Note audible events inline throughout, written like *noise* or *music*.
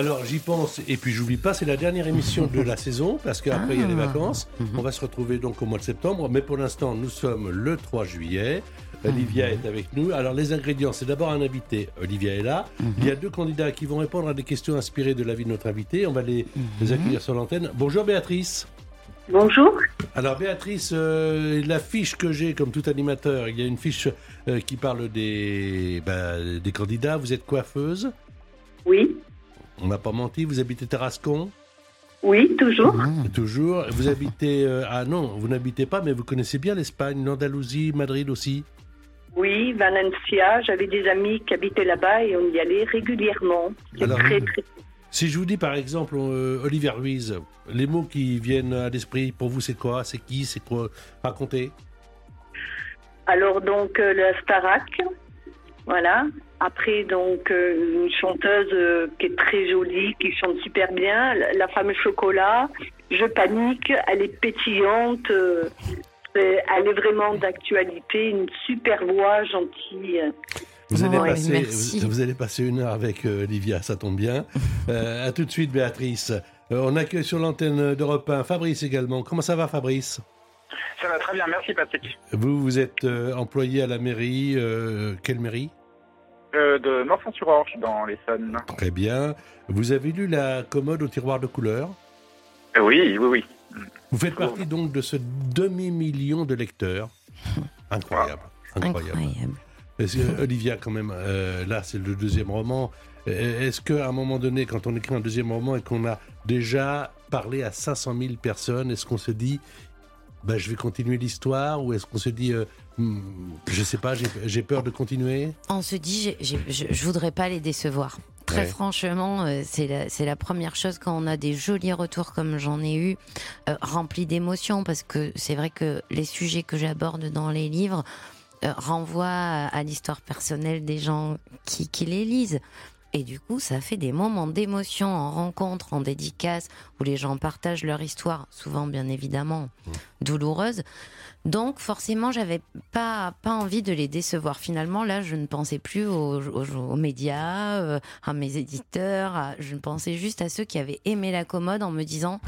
Alors j'y pense et puis j'oublie pas, c'est la dernière émission de la saison parce qu'après il y a les Ah. vacances. On va se retrouver donc au mois de septembre, mais pour l'instant nous sommes le 3 juillet. Olivia est avec nous. Alors les ingrédients, c'est d'abord un invité. Olivia est là. Il y a deux candidats qui vont répondre à des questions inspirées de la vie de notre invité. On va les, les accueillir sur l'antenne. Bonjour Béatrice. Bonjour. Alors Béatrice, euh, la fiche que j'ai comme tout animateur, il y a une fiche euh, qui parle des, bah, des candidats. Vous êtes coiffeuse? Oui, On n'a pas menti. Vous habitez Tarascon? oui, toujours. Toujours. Vous habitez. euh, ah non, vous n'habitez pas, mais vous connaissez bien l'Espagne, l'Andalousie, Madrid aussi. Oui, Valencia. J'avais des amis qui habitaient là-bas et on y allait régulièrement. C'est très, vous- très. Si je vous dis par exemple, euh, Olivier Ruiz, les mots qui viennent à l'esprit, pour vous, c'est quoi? C'est qui? C'est quoi? Racontez. Alors, donc, euh, la Starac. Voilà. Après, donc, euh, une chanteuse euh, qui est très jolie, qui chante super bien. La, la femme chocolat. Je panique. Elle est pétillante. euh, elle est vraiment d'actualité. Une super voix, gentille. Vous allez, Ouais, passer, vous, vous allez passer une heure avec Olivia, ça tombe bien. *laughs* À tout de suite, Béatrice. On accueille sur l'antenne d'Europe 1 Fabrice également. Comment ça va, Fabrice? Ça va très bien, merci Patrick. Vous, vous êtes euh, employé à la mairie. euh, quelle mairie? Euh, de Morsan-sur-Orge, dans l'Essonne. Très bien. Vous avez lu la commode au tiroir de couleurs Euh, oui, oui, oui. Vous faites partie donc de ce demi-million de lecteurs. Incroyable. Incroyable. Incroyable. Est-ce que, Olivia, quand même, euh, là, c'est le deuxième roman. Est-ce qu'à un moment donné, quand on écrit un deuxième roman et qu'on a déjà parlé à 500 000 personnes, est-ce qu'on se dit, bah, je vais continuer l'histoire Ou est-ce qu'on se dit, euh, hmm, je sais pas, j'ai- peur de continuer? On se dit, je, je voudrais pas les décevoir. Très Ouais. franchement, euh, c'est la, la première chose quand on a des jolis retours comme j'en ai eu, euh, remplis d'émotions, parce que c'est vrai que les sujets que j'aborde dans les livres euh, renvoient à, à l'histoire personnelle des gens qui, qui les lisent. Et du coup, ça fait des moments d'émotion en rencontre, en dédicace, où les gens partagent leur histoire, souvent bien évidemment douloureuse. Donc forcément, j'avais pas pas envie de les décevoir. Finalement, là, je ne pensais plus aux, aux- aux médias, euh, à mes éditeurs. à- je pensais juste à ceux qui avaient aimé la commode en me disant,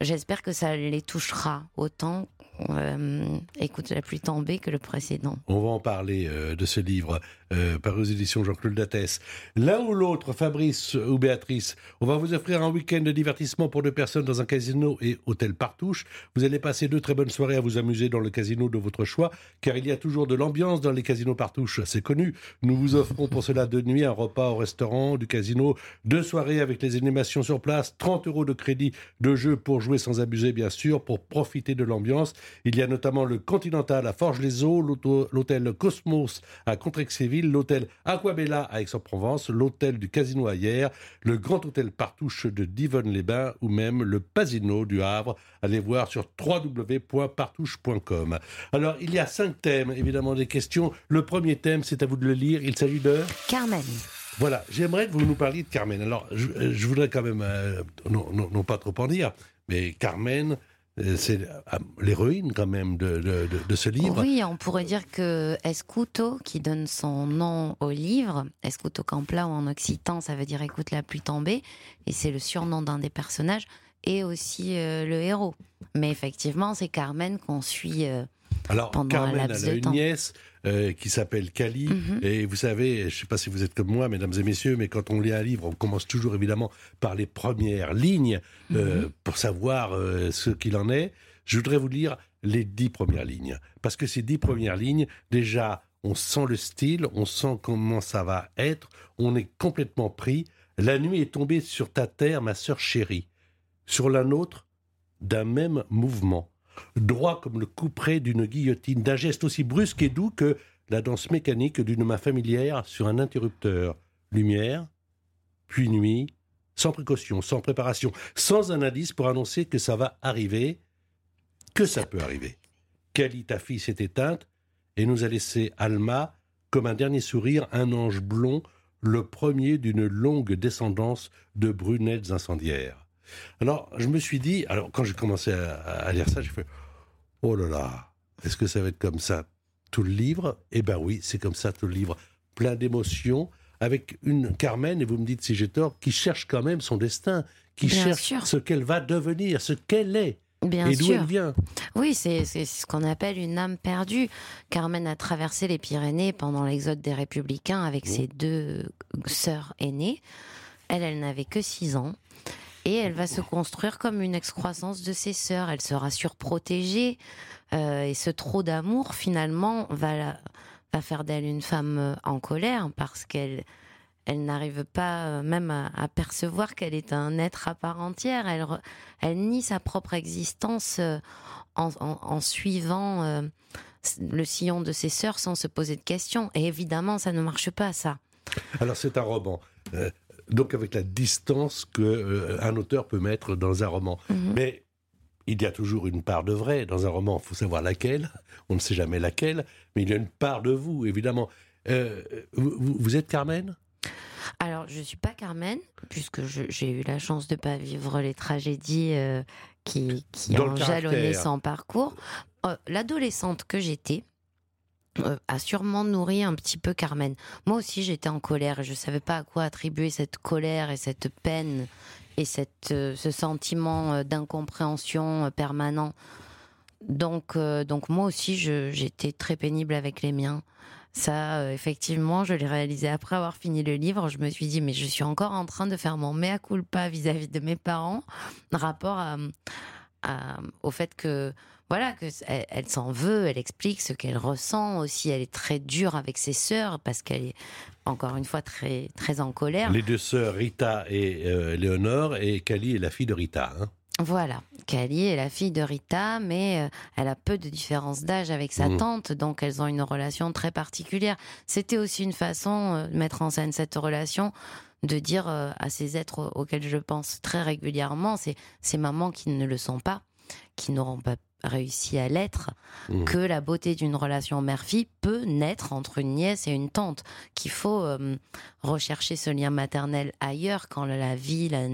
j'espère que ça les touchera autant. euh, écoute, la pluie tombée que le précédent. On va en parler euh, de ce livre euh, paru aux éditions Jean-Claude Dattès. L'un ou l'autre, Fabrice ou Béatrice, on va vous offrir un week-end de divertissement pour deux personnes dans un casino et hôtel Partouche. Vous allez passer deux très bonnes soirées à vous amuser dans le casino de votre choix, car il y a toujours de l'ambiance dans les casinos Partouche, c'est connu. Nous vous offrons pour cela deux nuits, un repas au restaurant du casino, deux soirées avec les animations sur place, 30 euros de crédit de jeu pour jouer sans abuser, bien sûr, pour profiter de l'ambiance. Il y a notamment le Continental à Forges-les-Eaux, l'auto- l'hôtel Cosmos à Contrexéville, l'hôtel Aquabella à Aix-en-Provence, l'hôtel du Casino à Hyères, le Grand Hôtel Partouche de Divonne-les-Bains ou même le Pasino du Havre. Allez voir sur www.partouche.com. Alors, il y a cinq thèmes, évidemment, des questions. Le premier thème, c'est à vous de le lire. Il s'agit de... Carmen. Voilà, j'aimerais que vous nous parliez de Carmen. Alors, je, je voudrais quand même, euh, non, non, non pas trop en dire, mais Carmen, c'est euh, l'héroïne quand même de- de ce livre. Oui, on pourrait dire que Escuto, qui donne son nom au livre, Escuto Campla ou en occitan, ça veut dire écoute la pluie tomber, et c'est le surnom d'un des personnages, et aussi euh, le héros. Mais effectivement, c'est Carmen qu'on suit. euh, Alors, pendant un Carmen, laps elle a de une temps. nièce euh, qui s'appelle Cali. Mhm. Et vous savez, je ne sais pas si vous êtes comme moi, mesdames et messieurs, mais quand on lit un livre, on commence toujours évidemment par les premières lignes euh, Mhm. pour savoir euh, ce qu'il en est. Je voudrais vous lire les dix premières lignes. Parce que ces dix premières lignes, déjà, on sent le style, on sent comment ça va être, on est complètement pris. La nuit est tombée sur ta terre, ma sœur chérie, sur la nôtre, d'un même mouvement, droit comme le couperet d'une guillotine, d'un geste aussi brusque et doux que la danse mécanique d'une main familière sur un interrupteur. Lumière, puis nuit, sans précaution, sans préparation, sans un indice pour annoncer que ça va arriver, que ça peut arriver. Kali, ta fille, s'est éteinte et nous a laissé Alma, comme un dernier sourire, un ange blond, le premier d'une longue descendance de brunettes incendiaires. Alors, je me suis dit, alors quand j'ai commencé à, lire ça, j'ai fait Oh là là, est-ce que ça va être comme ça tout le livre? Eh ben oui, c'est comme ça tout le livre. Plein d'émotions, avec une Carmen, et vous me dites si j'ai tort, qui cherche quand même son destin, qui cherche ce qu'elle va devenir, ce qu'elle est. Bien et d'où elle vient. Oui, c'est ce qu'on appelle une âme perdue. Carmen a traversé les Pyrénées pendant l'exode des Républicains avec ses deux sœurs aînées. Elle, elle n'avait que 6 ans. Et elle va se construire comme une excroissance de ses sœurs. Elle sera surprotégée. Euh, et ce trop d'amour, finalement, va, faire d'elle une femme euh, en colère parce qu'elle elle n'arrive pas euh, même à, percevoir qu'elle est un être à part entière. Elle, nie sa propre existence en, suivant le sillon de ses sœurs sans se poser de questions. Et évidemment, ça ne marche pas, ça. Alors c'est un roman. Donc avec la distance que un auteur peut mettre dans un roman. Mhm. Mais il y a toujours une part de vrai dans un roman. Il faut savoir laquelle. On ne sait jamais laquelle, mais il y a une part de vous, évidemment. vous, êtes Carmen? Alors, je ne suis pas Carmen, puisque j'ai eu la chance de ne pas vivre les tragédies euh, qui, ont jalonné son parcours. Euh, l'adolescente que j'étais, euh, a sûrement nourri un petit peu Carmen. Moi aussi, j'étais en colère et je ne savais pas à quoi attribuer cette colère et cette peine et cette, ce sentiment d'incompréhension permanent. Donc, donc moi aussi, j'étais très pénible avec les miens. Ça, euh, effectivement, je l'ai réalisé après avoir fini le livre. Je me suis dit, mais je suis encore en train de faire mon mea culpa vis-à-vis de mes parents, rapport au fait que, voilà, que elle, s'en veut, elle explique ce qu'elle ressent aussi. Elle est très dure avec ses sœurs parce qu'elle est encore une fois très très en colère. Les deux sœurs Rita et euh, Léonore et Kali est la fille de Rita. Hein voilà, Kali est la fille de Rita, mais euh, elle a peu de différence d'âge avec sa mmh. tante, donc elles ont une relation très particulière. C'était aussi une façon euh, de mettre en scène cette relation, de dire euh, à ces êtres auxquels je pense très régulièrement, c'est ces mamans qui ne le sont pas, qui n'auront pas réussi à l'être, mmh. que la beauté d'une relation mère-fille peut naître entre une nièce et une tante, qu'il faut rechercher ce lien maternel ailleurs quand la vie, la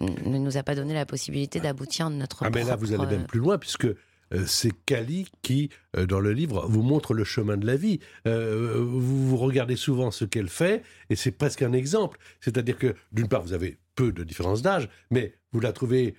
ne nous a pas donné la possibilité d'aboutir notre. Ah, mais là, vous allez même plus loin, puisque euh, c'est Kali qui, euh, dans le livre, vous montre le chemin de la vie. Euh, vous, regardez souvent ce qu'elle fait, et c'est presque un exemple. C'est-à-dire que, d'une part, vous avez peu de différence d'âge, mais vous la trouvez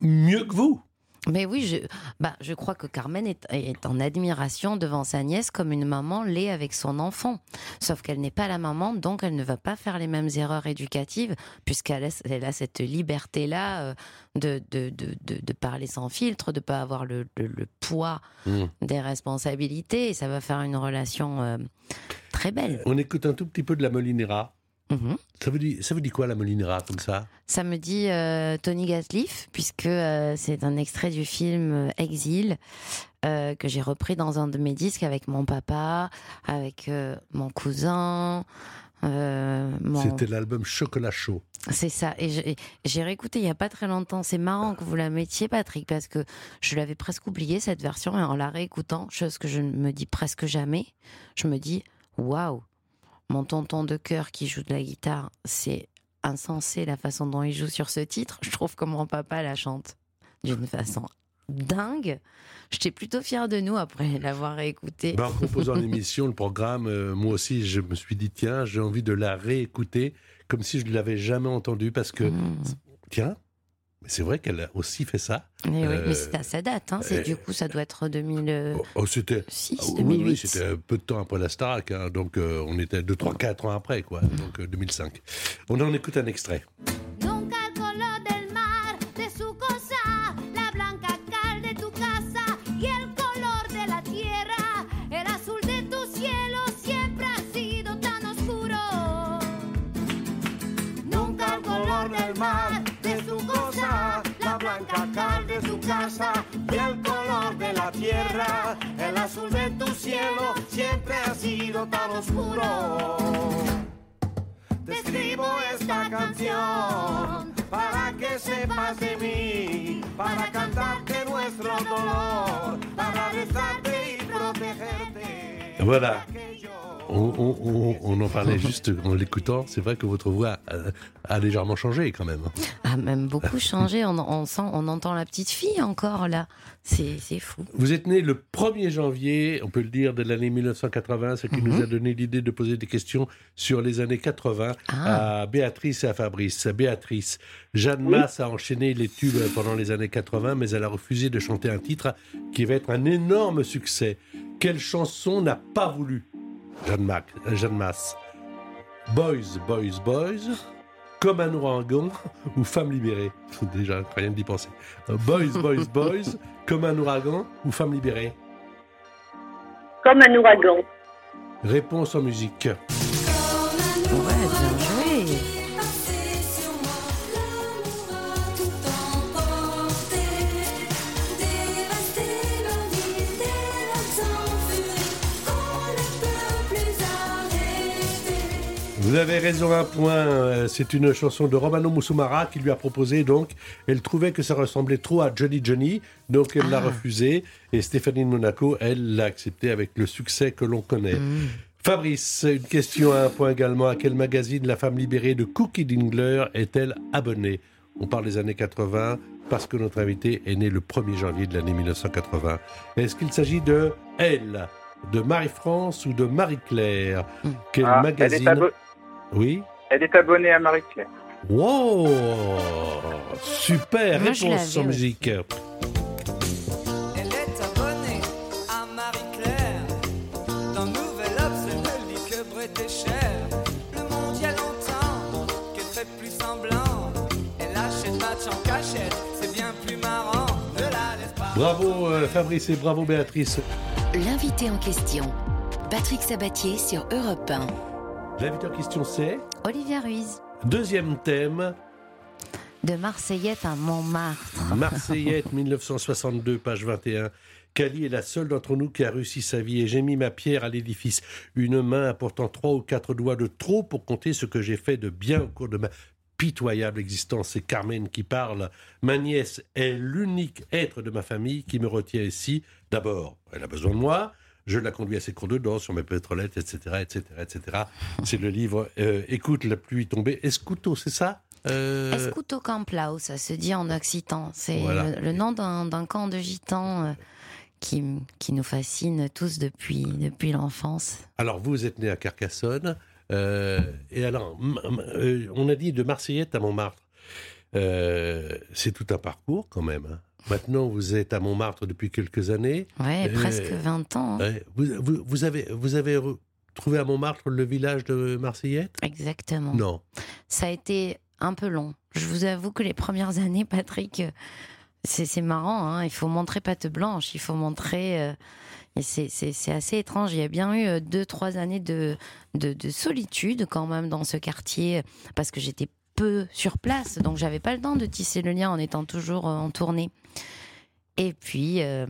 mieux que vous. Mais oui, je, bah, je crois que Carmen est, est, en admiration devant sa nièce comme une maman l'est avec son enfant. Sauf qu'elle n'est pas la maman, donc elle ne va pas faire les mêmes erreurs éducatives, puisqu'elle elle a cette liberté-là euh, de, de, de, de, parler sans filtre, de ne pas avoir le, le, poids mmh. des responsabilités, et ça va faire une relation euh, très belle. On écoute un tout petit peu de la Molinera. Mhm. Ça, vous dit, ça vous dit quoi la Molinera comme ça? Ça me dit euh, Tony Gatliff, puisque euh, c'est un extrait du film euh, Exil que j'ai repris dans un de mes disques avec mon papa, avec mon cousin. C'était l'album Chocolat Chaud. C'est ça. Et j'ai réécouté il n'y a pas très longtemps. C'est marrant que vous la mettiez, Patrick, parce que je l'avais presque oublié cette version. Et en la réécoutant, chose que je ne me dis presque jamais, je me dis waouh, mon tonton de cœur qui joue de la guitare, c'est insensé la façon dont il joue sur ce titre. Je trouve que mon papa la chante d'une façon dingue. J'étais plutôt fier de nous après l'avoir écouté. Ben, en proposant *laughs* l'émission, le programme, euh, moi aussi, je me suis dit, tiens, j'ai envie de la réécouter comme si je ne l'avais jamais entendue parce que, mmh. tiens, mais c'est vrai qu'elle a aussi fait ça. Mais, oui, mais c'est à sa date. Hein. du coup, ça doit être 2006, oh, c'était, 2008. Oui, c'était un peu de temps après la Starac. Hein. donc, euh, on était 2, 3, 4 ans après, quoi. Donc, 2005. Euh, on en écoute un extrait. Casa, y el color de la tierra, el azul de tu cielo, siempre ha sido tan oscuro. Te escribo esta canción para que sepas de mí, para cantarte nuestro dolor, para besarte y protegerte. Voilà. On, on- on- on en parlait *laughs* juste en l'écoutant. C'est vrai que votre voix a, a légèrement changé quand même. a même beaucoup changé. On, on sent, on entend la petite fille encore là. C'est fou. Vous êtes né le 1er janvier, on peut le dire, de l'année 1980, ce qui nous a donné l'idée de poser des questions sur les années 80 Ah. à Béatrice et à Fabrice. Béatrice, Jeanne Masse a enchaîné les tubes pendant les années 80, mais elle a refusé de chanter un titre qui va être un énorme succès. Quelle chanson n'a pas voulu Jeanne, Mac, euh, Jeanne Masse Boys, Boys, Boys comme un ouragan *laughs* ou femme libérée *laughs* Déjà, rien d'y penser. Euh, Boys, Boys, *laughs* Boys, comme un ouragan ou femme libérée Comme un ouragan. Réponse en musique. Vous avez raison, un point. Euh, C'est une chanson de Romano Musumara qui lui a proposé, donc. Elle trouvait que ça ressemblait trop à Johnny Johnny, donc elle l'a Ah. refusé. Et Stéphanie de Monaco, elle l'a accepté avec le succès que l'on connaît. Mm. Fabrice, une question à un point également. À quel magazine la femme libérée de Cookie Dingler est-elle abonnée? On parle des années 80 parce que notre invité est né le 1er janvier de l'année 1980. Est-ce qu'il s'agit de elle, de Marie-France ou de Marie-Claire? Mm. Quel Ah, elle, magazine Oui elle est abonnée à Marie-Claire. Wow Super Moi, je Réponse l'avais en aussi. musique. Elle est abonnée à Marie-Claire. Dans Nouvel Obs, elle lit que Bretécher. Le monde, il y a longtemps qu'elle fait plus semblant. Elle achète match en cachette, c'est bien plus marrant. Ne la laisse pas. Bravo euh, Fabrice et bravo Béatrice. L'invité en question, Patrick Sabatier sur Europe 1. L'invité en question c'est Olivia Ruiz, Deuxième thème, de Marseillette à Montmartre. Marseillette *laughs* 1962, page 21. Cali est la seule d'entre nous qui a réussi sa vie et j'ai mis ma pierre à l'édifice. Une main apportant trois ou quatre doigts de trop pour compter ce que j'ai fait de bien au cours de ma pitoyable existence. C'est Carmen qui parle. Ma nièce est l'unique être de ma famille qui me retient ici. D'abord, elle a besoin de moi. Je la conduis à ses cours de danse sur mes pétrolettes, etc., etc., etc. C'est le livre euh, Écoute la pluie tomber. Escuto, c'est ça? Euh, Escuto Camplau, ça se dit en occitan. C'est Voilà. le, le nom d'un camp de gitans euh, qui, qui nous fascine tous depuis, depuis l'enfance. Alors, vous êtes né à Carcassonne. euh, et alors, on a dit de Marseillette à Montmartre. Euh, c'est tout un parcours quand même. hein. Maintenant, vous êtes à Montmartre depuis quelques années. Ouais, Euh, presque 20 ans. hein. Vous, vous- vous avez, vous avez trouvé à Montmartre le village de Marseillette Exactement. Non. Ça a été un peu long. Je vous avoue que les premières *laughs* années, Patrick, euh, c'est marrant. hein. Il faut montrer patte blanche. Il faut montrer. euh, et c'est- assez étrange. Il y a bien eu euh, deux, trois années de, de, de solitude quand même dans ce quartier parce que j'étais peu sur place. Donc j'avais pas le temps de tisser le lien en étant toujours euh, en tournée. Et puis. euh,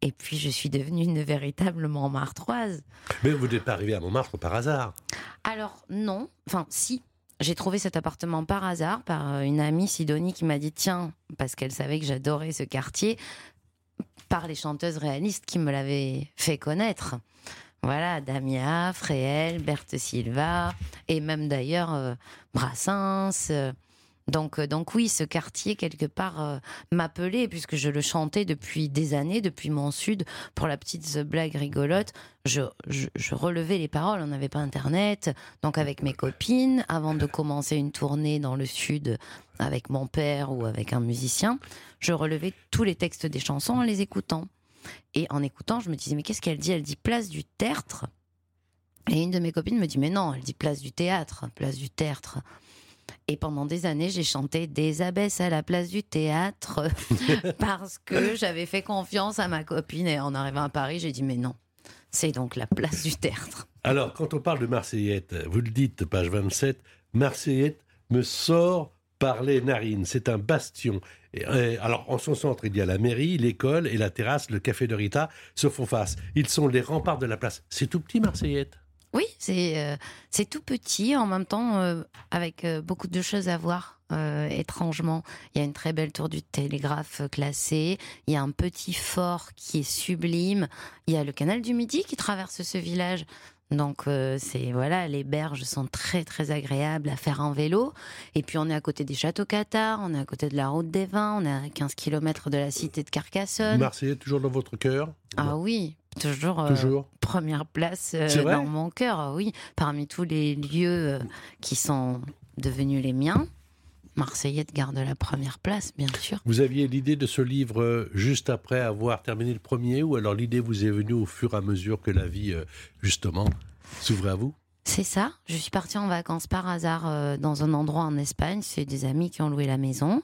et puis, je suis devenue une véritable Montmartroise. Mais vous n'êtes pas arrivé à Montmartre par hasard. Alors non, enfin si. J'ai trouvé cet appartement par hasard par euh, une amie Sidonie qui m'a dit tiens parce qu'elle savait que j'adorais ce quartier par les chanteuses réalistes qui me l'avaient fait connaître. Voilà, Damia, Fréhel, Berthe Silva et même d'ailleurs euh, Brassens. euh, donc, euh, donc oui, ce quartier quelque part m'appelait puisque je le chantais depuis des années, depuis mon sud. Pour la petite blague rigolote, je, je relevais les paroles. On n'avait pas internet, donc avec mes copines, avant de commencer une tournée dans le sud avec mon père ou avec un musicien, je relevais tous les textes des chansons en les écoutant. Et en écoutant, je me disais mais qu'est-ce qu'elle dit? Elle dit place du tertre. Et une de mes copines me dit mais non, elle dit place du théâtre, place du tertre. Et pendant des années, j'ai chanté des abbesses à la place du théâtre *laughs* parce que j'avais fait confiance à ma copine. Et en arrivant à Paris, j'ai dit mais non, c'est donc la place du tertre. Alors, quand on parle de Marseillette, vous le dites, page 27, Marseillette me sort par les narines. C'est un bastion. Et, alors, en son centre, il y a la mairie, l'école et la terrasse, le café de Rita se font face. Ils sont les remparts de la place. C'est tout petit, Marseillette? Oui, c'est euh, c'est tout petit, en même temps, euh, avec euh, beaucoup de choses à voir. étrangement, il y a une très belle tour du télégraphe classée. Il y a un petit fort qui est sublime. Il y a le canal du Midi qui traverse ce village. Donc euh, c'est voilà, les berges sont très très agréables à faire en vélo. Et puis on est à côté des châteaux cathares, on est à côté de la route des vins, on est à 15 km de la cité de Carcassonne. Marseillette, toujours dans votre cœur Ah oui, toujours, euh, Toujours. première place euh, dans mon cœur, ah oui. Parmi tous les lieux qui sont devenus les miens, Marseillette garde la première place, bien sûr. Vous aviez l'idée de ce livre euh, juste après avoir terminé le premier ou alors l'idée vous est venue au fur et à mesure que la vie, euh, justement, s'ouvrait à vous? C'est ça. Je suis partie en vacances par hasard euh, dans un endroit en Espagne. C'est des amis qui ont loué la maison.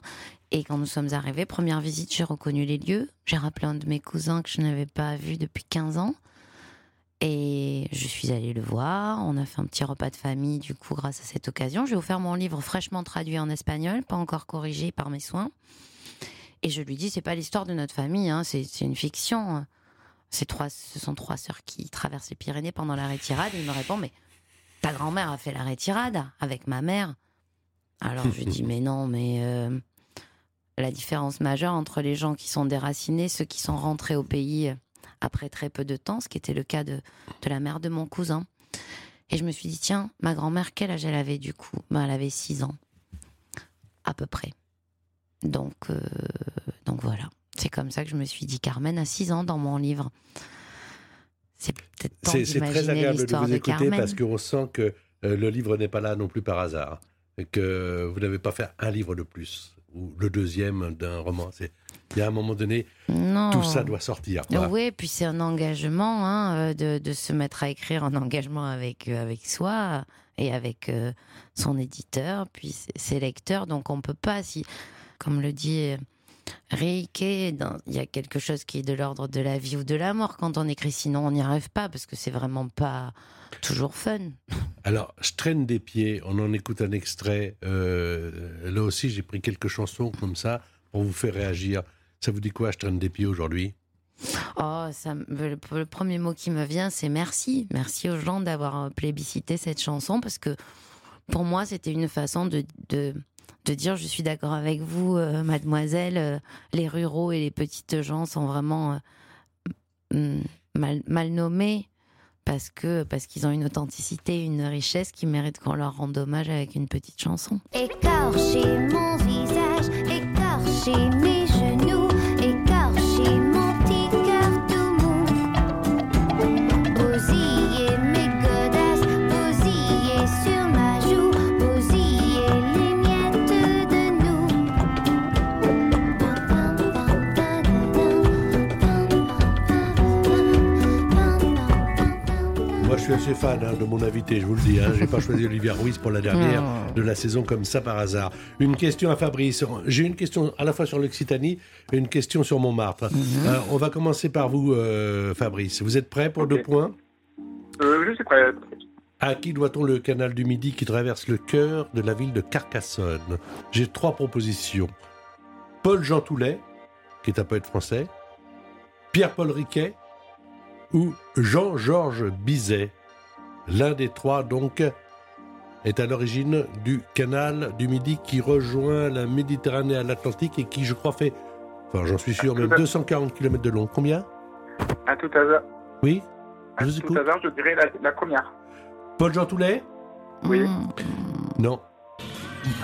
Et quand nous sommes arrivés, première visite, j'ai reconnu les lieux. J'ai rappelé un de mes cousins que je n'avais pas vu depuis 15 ans. Et je suis allée le voir. On a fait un petit repas de famille, du coup, grâce à cette occasion. J'ai offert mon livre fraîchement traduit en espagnol, pas encore corrigé par mes soins. Et je lui dis, c'est pas l'histoire de notre famille, hein, c'est une fiction. Trois, ce sont trois sœurs qui traversent les Pyrénées pendant la retirade. Et il me répond, mais ta grand-mère a fait la retirade avec ma mère. Alors je lui dis, *laughs* mais non, mais euh, la différence majeure entre les gens qui sont déracinés, ceux qui sont rentrés au pays après très peu de temps, ce qui était le cas de, de la mère de mon cousin. Et je me suis dit, tiens, ma grand-mère, quel âge elle avait du coup? Ben, Elle avait 6 ans, à peu près. Donc, euh, donc voilà. C'est comme ça que je me suis dit, Carmen a 6 ans dans mon livre. C'est peut-être temps C'est c'est très agréable de vous de écouter Carmen. parce qu'on sent que euh, le livre n'est pas là non plus par hasard. Et que vous n'avez pas fait un livre de plus ou le deuxième d'un roman. C'est- Il y a un moment donné, Non. tout ça doit sortir. Oui, puis c'est un engagement hein, euh, de, de se mettre à écrire un engagement avec, euh, avec soi et avec euh, son éditeur, puis ses- lecteurs. Donc on peut pas, si, comme le dit Reike, il y a quelque chose qui est de l'ordre de la vie ou de la mort quand on écrit, sinon on n'y arrive pas parce que c'est vraiment pas toujours fun. Alors, je traîne des pieds, on en écoute un extrait. Euh, là aussi, j'ai pris quelques chansons comme ça pour vous faire réagir. Ça vous dit quoi, je traîne des pieds aujourd'hui? Oh, ça, le, le premier mot qui me vient, c'est merci. Merci aux gens d'avoir euh, plébiscité cette chanson parce que pour moi, c'était une façon de, de, de dire je suis d'accord avec vous, euh, mademoiselle. euh, les ruraux et les petites gens sont vraiment euh, mal, mal nommés parce que parce qu'ils ont une authenticité, une richesse qui mérite qu'on leur rende hommage avec une petite chanson. Écorcher assez fan hein, de mon invité, je vous le dis. Hein. J'ai pas choisi Olivia Ruiz pour la dernière de la saison comme ça par hasard. Une question à Fabrice. J'ai une question à la fois sur l'Occitanie et une question sur Montmartre. Euh, on va commencer par vous, euh, Fabrice. Vous êtes prêt pour deux points? Euh, je suis prêt. À qui doit-on le canal du Midi qui traverse le cœur de la ville de Carcassonne? J'ai trois propositions. Paul Jean Toulet, qui est un poète français, Pierre-Paul Riquet ou Jean-Georges Bizet? L'un des trois, donc, est à l'origine du canal du Midi qui rejoint la Méditerranée à l'Atlantique et qui, je crois, fait, enfin j'en suis sûr, même 240 km de long. Combien? À tout hasard, Oui? À Je vous tout hasard, je dirais la, la première. Paul Jean Toulet? Oui. Non.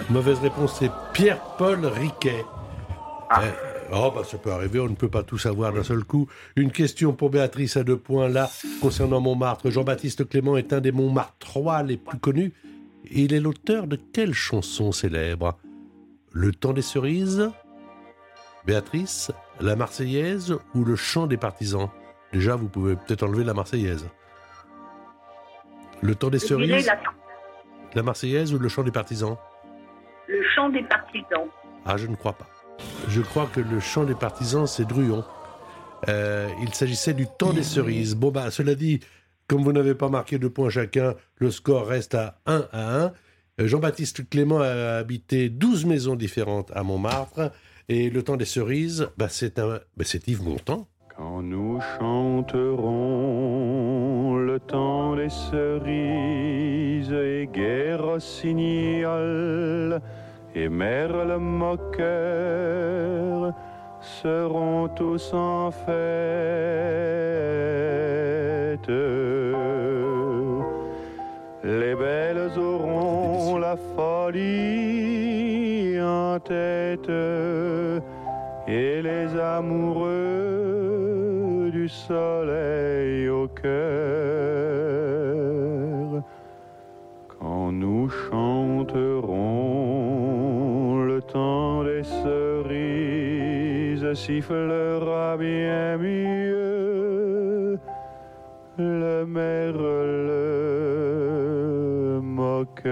Mauvaise réponse, c'est Pierre-Paul Riquet. Ah. Euh, oh, bah, ça peut arriver, on ne peut pas tout savoir d'un seul coup. Une question pour Béatrice à deux points, là, concernant Montmartre. Jean-Baptiste Clément est un des Montmartrois les plus connus. Il est l'auteur de quelle chanson célèbre? Le temps des cerises? Béatrice La Marseillaise ou Le chant des partisans? Déjà, vous pouvez peut-être enlever la Marseillaise. Le temps des cerises? La- la Marseillaise ou le chant des partisans? Le chant des partisans. Ah, je ne crois pas. Je crois que le chant des partisans, c'est Druon. Euh, il s'agissait du temps des cerises. Bon, bah, cela dit, comme vous n'avez pas marqué de points chacun, le score reste à 1 à 1. Euh, Jean-Baptiste Clément a habité 12 maisons différentes à Montmartre. Et le temps des cerises, bah, c'est bah, Yves Montand. Quand nous chanterons le temps des cerises et guerre rossignol et merle moqueur seront tous en fête. Les belles auront la folie en tête et les amoureux du soleil au cœur. Quand nous chanterons le temps des cerises sifflera bien mieux le merle moqueur.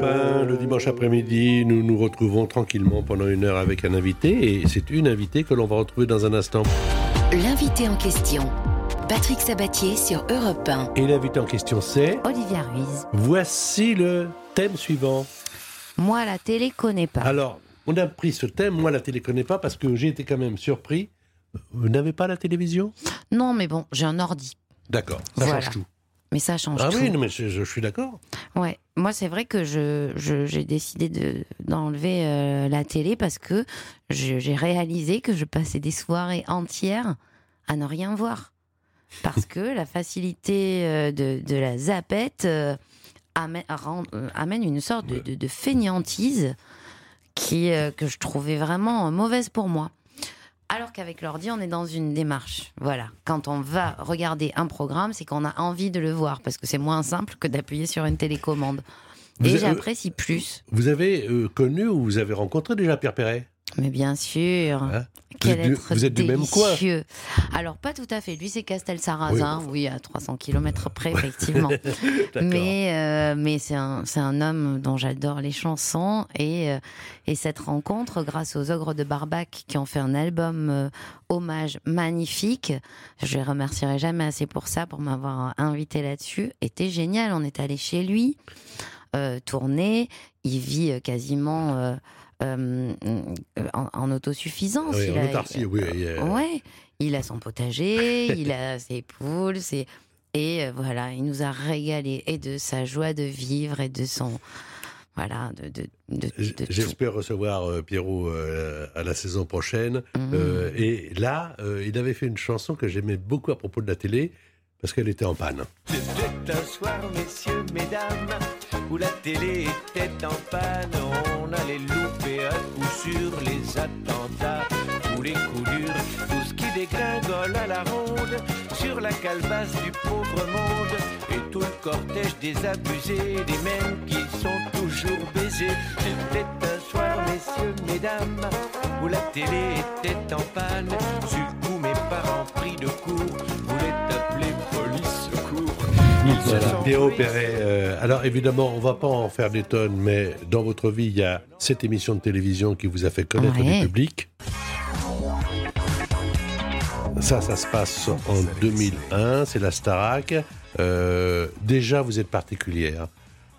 Ben, le dimanche après-midi, nous nous retrouvons tranquillement pendant une heure avec un invité. Et c'est une invitée que l'on va retrouver dans un instant. L'invité en question. Patrick Sabatier sur Europe 1. Et l'invité en question, c'est... Olivia Ruiz. Voici le thème suivant. Moi, la télé connais pas. Alors, on a pris ce thème, moi la télé connais pas, parce que j'ai été quand même surpris. Vous n'avez pas la télévision? Non, mais bon, j'ai un ordi. D'accord, ça Voilà. change tout. Mais ça change Ah tout. oui, non, mais je, je suis d'accord. Ouais, moi c'est vrai que je je- j'ai décidé de d'enlever euh, la télé parce que j'ai réalisé que je passais des soirées entières à ne rien voir parce *laughs* que la facilité euh, de, de la zapette euh, amène, rend- euh, amène une sorte de, de- de fainéantise qui euh, que je trouvais vraiment euh, mauvaise pour moi. Alors qu'avec l'ordi, on est dans une démarche. Voilà. Quand on va regarder un programme, c'est qu'on a envie de le voir parce que c'est moins simple que d'appuyer sur une télécommande. Vous Et j'apprécie plus. Vous avez euh, connu ou vous avez rencontré déjà Pierre Perret? Mais bien sûr. Hein Quel Vous êtes du- être vous êtes du même coin. Alors, pas tout à fait. Lui, c'est Castel-Sarrazin. Oui, à 300 km près, effectivement. *laughs* Mais euh, mais c'est un, homme dont j'adore les chansons. Et, euh, et cette rencontre, grâce aux Ogres de Barbac qui ont fait un album euh, hommage magnifique, je les remercierai jamais assez pour ça, pour m'avoir invité là-dessus, était génial. On est allé chez lui, tourner. Il vit quasiment. Euh, euh, en, en autosuffisance. Oui, Il en a- autarcie, oui. euh, Ouais, il a son potager, *laughs* il a ses poules, ses... et euh, voilà, il nous a régalé et de sa joie de vivre et de son voilà de de, de. J'espère recevoir euh, Pierrot euh, à la saison prochaine. Mhm. Euh, et là, il avait fait une chanson que j'aimais beaucoup à propos de la télé, parce qu'elle était en panne. C'était un soir, messieurs, mesdames, où la télé était en panne. On allait louper un coup sur les attentats ou les coups durs, tout ce qui dégringole à la ronde sur la calebasse du pauvre monde. Et tout le cortège des abusés, des mêmes qui sont toujours baisés. C'était un soir, messieurs, mesdames, où la télé était en panne. Le coup, mes parents pris de court voulaient Voilà, Perret. euh, alors évidemment, on va pas en faire des tonnes, mais dans votre vie, il y a cette émission de télévision qui vous a fait connaître Ouais. du public. Ça, ça se passe en 2001, c'est la Starac. Euh, déjà, vous êtes particulière.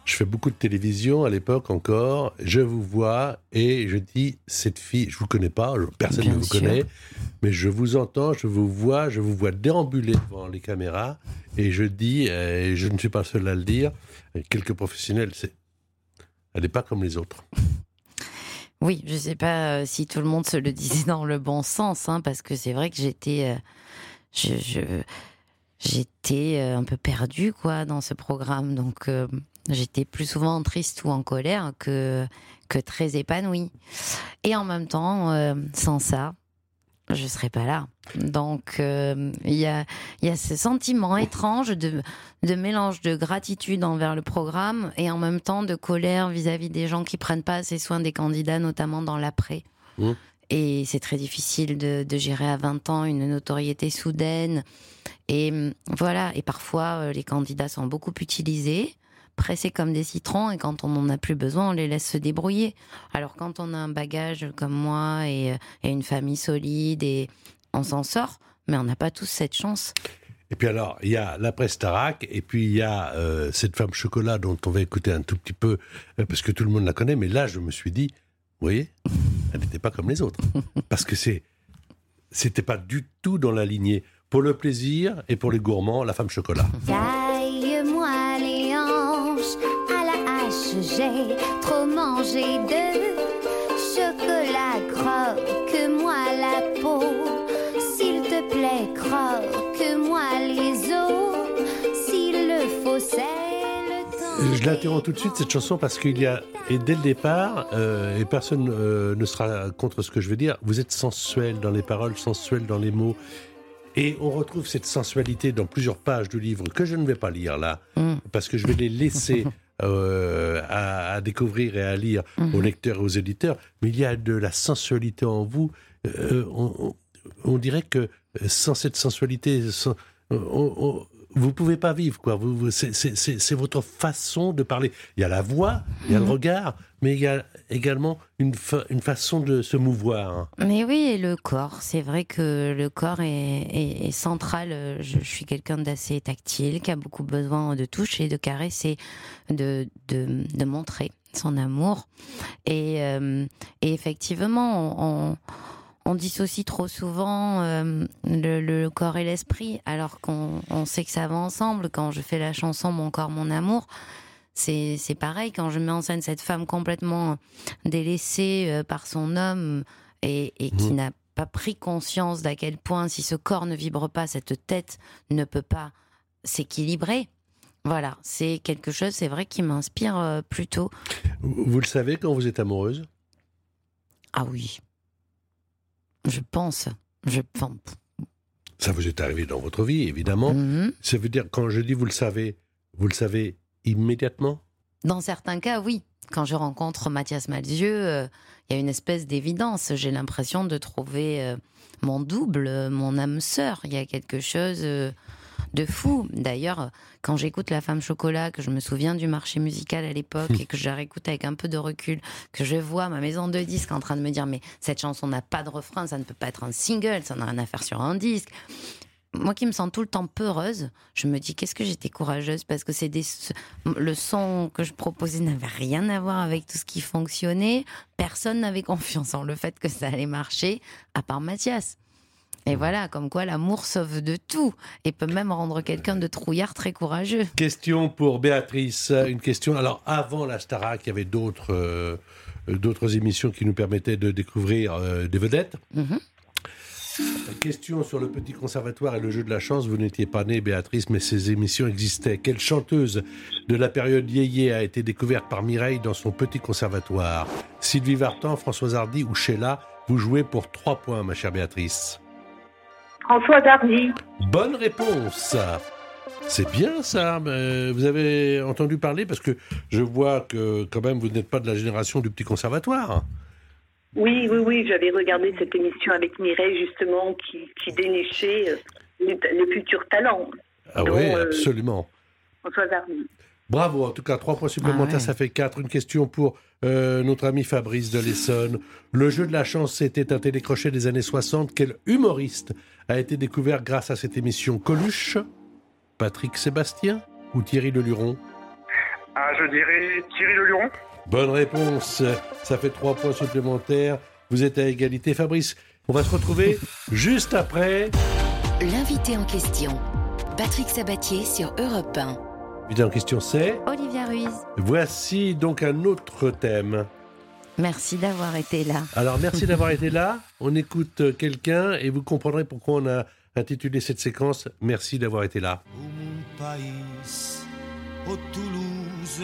Je fais beaucoup de télévision à l'époque encore. Je vous vois et je dis cette fille, je vous connais pas, personne Bien ne vous sûr. connaît, mais je vous entends, je vous vois, je vous vois déambuler devant les caméras et je dis, euh, et je ne suis pas seul à le dire, quelques professionnels, c'est, elle n'est pas comme les autres. Oui, je sais pas euh, si tout le monde se le disait dans le bon sens, hein, parce que c'est vrai que j'étais, euh, je, je- j'étais un peu perdue quoi dans ce programme, donc euh, j'étais plus souvent triste ou en colère que que très épanouie. Et en même temps, euh, sans ça, je serais pas là. Donc euh, il y a y a ce sentiment étrange de de mélange de gratitude envers le programme et en même temps de colère vis-à-vis des gens qui prennent pas assez soin des candidats, notamment dans l'après. Mmh. Et c'est très difficile de, de gérer à 20 ans une notoriété soudaine. Et voilà, et parfois euh, les candidats sont beaucoup utilisés, pressés comme des citrons, et quand on n'en a plus besoin, on les laisse se débrouiller. Alors quand on a un bagage comme moi et, euh, et une famille solide, et on s'en sort, mais on n'a pas tous cette chance. Et puis alors, il y a la presse Starac, et puis il y a euh, cette femme chocolat dont on va écouter un tout petit peu, euh, parce que tout le monde la connaît, mais là, je me suis dit, vous voyez, elle n'était pas comme les autres. *laughs* Parce que c'est, c'était pas du tout dans la lignée. Pour le plaisir et pour les gourmands, la femme chocolat. J'ai trop mangé de chocolat. Croque-moi la peau, s'il te plaît, croque-moi les os, s'il le faut, c'est le temps. Je l'interromps tout de suite, cette chanson, parce qu'il y a, et dès le départ, euh, et personne euh, ne sera contre ce que je veux dire, vous êtes sensuel dans les paroles, sensuel dans les mots. Et on retrouve cette sensualité dans plusieurs pages du livre que je ne vais pas lire là, parce que je vais les laisser *laughs* euh, à, à découvrir et à lire aux lecteurs et aux éditeurs. Mais il y a de la sensualité en vous. Euh, on, dirait que euh, sans cette sensualité, sans- on- vous pouvez pas vivre quoi. Vous, vous- c'est- votre façon de parler. Il y a la voix, il y a le regard, mais il y a également une, fa- une façon de se mouvoir. Mais oui, et le corps. C'est vrai que le corps est, est- est central. Je, je suis quelqu'un d'assez tactile, qui a beaucoup besoin de toucher, de caresser, de, de, de montrer son amour. Et, euh, et effectivement, on, on, on dissocie trop souvent euh, le, le corps et l'esprit, alors qu'on on sait que ça va ensemble. Quand je fais la chanson Mon corps, mon amour, c'est c'est pareil. Quand je mets en scène cette femme complètement délaissée euh, par son homme et, et qui Mhm. n'a pas pris conscience d'à quel point, si ce corps ne vibre pas, cette tête ne peut pas s'équilibrer. Voilà, c'est quelque chose, c'est vrai, qui m'inspire euh, plutôt. Vous le savez quand vous êtes amoureuse? Ah oui, je pense. Je pense. Ça vous est arrivé dans votre vie, évidemment. Mhm. Ça veut dire, quand je dis vous le savez, vous le savez immédiatement? Dans certains cas, oui. Quand je rencontre Mathias Malzieu, euh, il y a une espèce d'évidence. J'ai l'impression de trouver euh, mon double, euh, mon âme sœur. Il y a quelque chose de fou. D'ailleurs, quand j'écoute La Femme Chocolat, que je me souviens du marché musical à l'époque et que je la réécoute avec un peu de recul, que je vois ma maison de disques en train de me dire mais cette chanson n'a pas de refrain, ça ne peut pas être un single, ça n'a rien à faire sur un disque moi qui me sens tout le temps peureuse, je me dis qu'est-ce que j'étais courageuse parce que c'est des le son que je proposais n'avait rien à voir avec tout ce qui fonctionnait. Personne n'avait confiance en le fait que ça allait marcher, à part Mathias. Et voilà, comme quoi l'amour sauve de tout et peut même rendre quelqu'un de trouillard très courageux. Question pour Béatrice. Une question. Alors, avant la Starac, il y avait d'autres euh, d'autres émissions qui nous permettaient de découvrir euh, des vedettes. Mhm. Question sur le petit conservatoire et le jeu de la chance. Vous n'étiez pas née, Béatrice, mais ces émissions existaient. Quelle chanteuse de la période yéyé a été découverte par Mireille dans son petit conservatoire? Sylvie Vartan, Françoise Hardy ou Sheila? Vous jouez pour 3 points, ma chère Béatrice. Françoise Hardy. Bonne réponse. C'est bien ça. mais Vous avez entendu parler parce que je vois que quand même vous n'êtes pas de la génération du petit conservatoire. Oui, oui, oui, j'avais regardé cette émission avec Mireille, justement, qui, qui dénichait euh, les, les futurs talents. Ah oui, euh, absolument. Françoise Hardy. Bravo, en tout cas, trois points supplémentaires, Ah ouais. ça fait quatre. Une question pour euh, notre ami Fabrice de l'Essonne. Le jeu de la chance, c'était un télécrochet des années 60. Quel humoriste a été découvert grâce à cette émission Coluche? Patrick Sébastien ou Thierry Leluron? Ah, je dirais Thierry Leluron. Bonne réponse. Ça fait trois points supplémentaires. Vous êtes à égalité. Fabrice, on va se retrouver *laughs* juste après. L'invité en question, Patrick Sabatier sur Europe 1. L'invité en question, c'est. Olivia Ruiz, Voici donc un autre thème. merci d'avoir été là. Alors, merci *laughs* d'avoir été là. On écoute quelqu'un et vous comprendrez pourquoi on a intitulé cette séquence Merci d'avoir été là. País, ô Toulouse,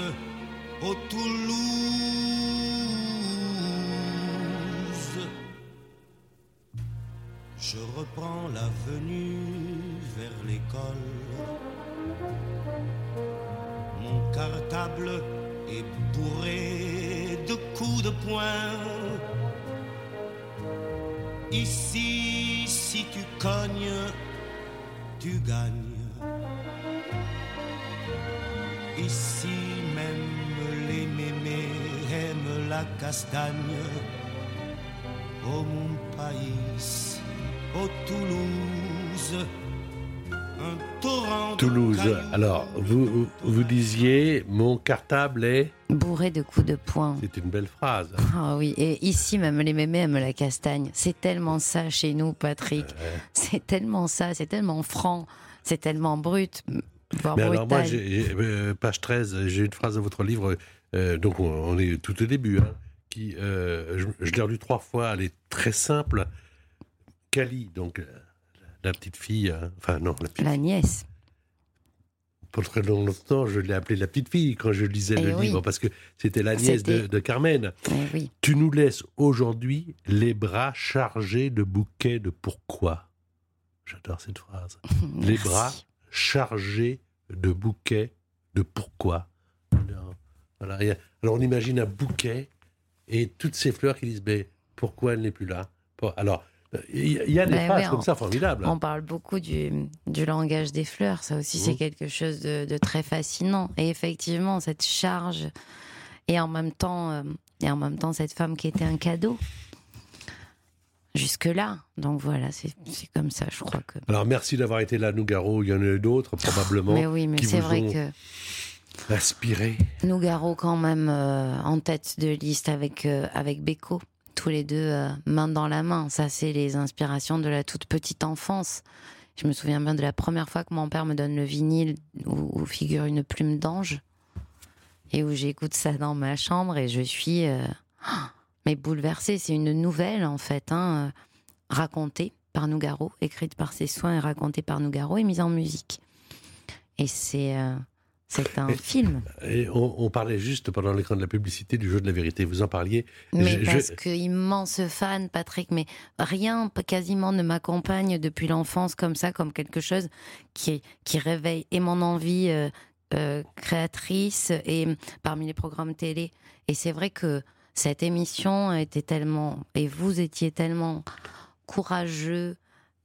ô Toulouse. Je reprends l'avenue vers l'école. Cartable est bourré de coups de poing. Ici, si tu cognes, tu gagnes. Ici même les mémés aiment la castagne. Ô mon pays, ô Toulouse, Toulouse. Alors, vous, vous disiez, mon cartable est... Bourré de coups de poing. C'est une belle phrase. Ah oui, et ici même les mémés aiment la castagne. C'est tellement ça chez nous, Patrick. C'est tellement ça, c'est tellement franc, c'est tellement brut. voire Mais alors moi, euh, page 13, j'ai une phrase de votre livre, euh, donc on, on est tout au début, hein, qui, euh, je, je l'ai relu trois fois, elle est très simple. Cali, donc euh, la petite fille, hein, enfin non, la petite La nièce. pour très longtemps, je l'ai appelée la petite fille quand je lisais Eh le oui. livre, parce que c'était la nièce de, Carmen. Eh oui. Tu nous laisses aujourd'hui les bras chargés de bouquets de pourquoi? J'adore cette phrase. *laughs* Les bras chargés de bouquets de pourquoi? Alors, voilà, on imagine un bouquet et toutes ces fleurs qui disent mais pourquoi elle n'est plus là? Alors il y, a- il y a des Ben phrases comme on- ça formidables. On parle beaucoup du, du langage des fleurs. Ça aussi, c'est Mhm. quelque chose de, de très fascinant. Et effectivement, cette charge et en même temps, euh, et en même temps, cette femme qui était un cadeau. Jusque là. Donc voilà, c'est comme ça, je crois que. Alors merci d'avoir été là, Nougaro. Il y en a eu d'autres probablement Mais oui, mais c'est vrai que inspiré. Nougaro quand même euh, en tête de liste avec euh, avec Beko, tous les deux euh, main dans la main. Ça, c'est les inspirations de la toute petite enfance. Je me souviens bien de la première fois que mon père me donne le vinyle où, figure une plume d'ange et où j'écoute ça dans ma chambre et je suis euh, *gasps* mais bouleversée. C'est une nouvelle en fait, hein, euh, racontée par Nougaro, écrite par ses soins et racontée par Nougaro et mise en musique. Et c'est euh, c'est un Et- film. Et on, on parlait juste pendant l'écran de la publicité du jeu de la vérité. Vous en parliez. Mais Je- je- parce que immense fan, Patrick, mais rien quasiment ne m'accompagne depuis l'enfance comme ça, comme quelque chose qui, qui réveille et mon envie euh, euh, créatrice et mm, parmi les programmes télé. Et c'est vrai que cette émission était tellement, et vous étiez tellement courageux,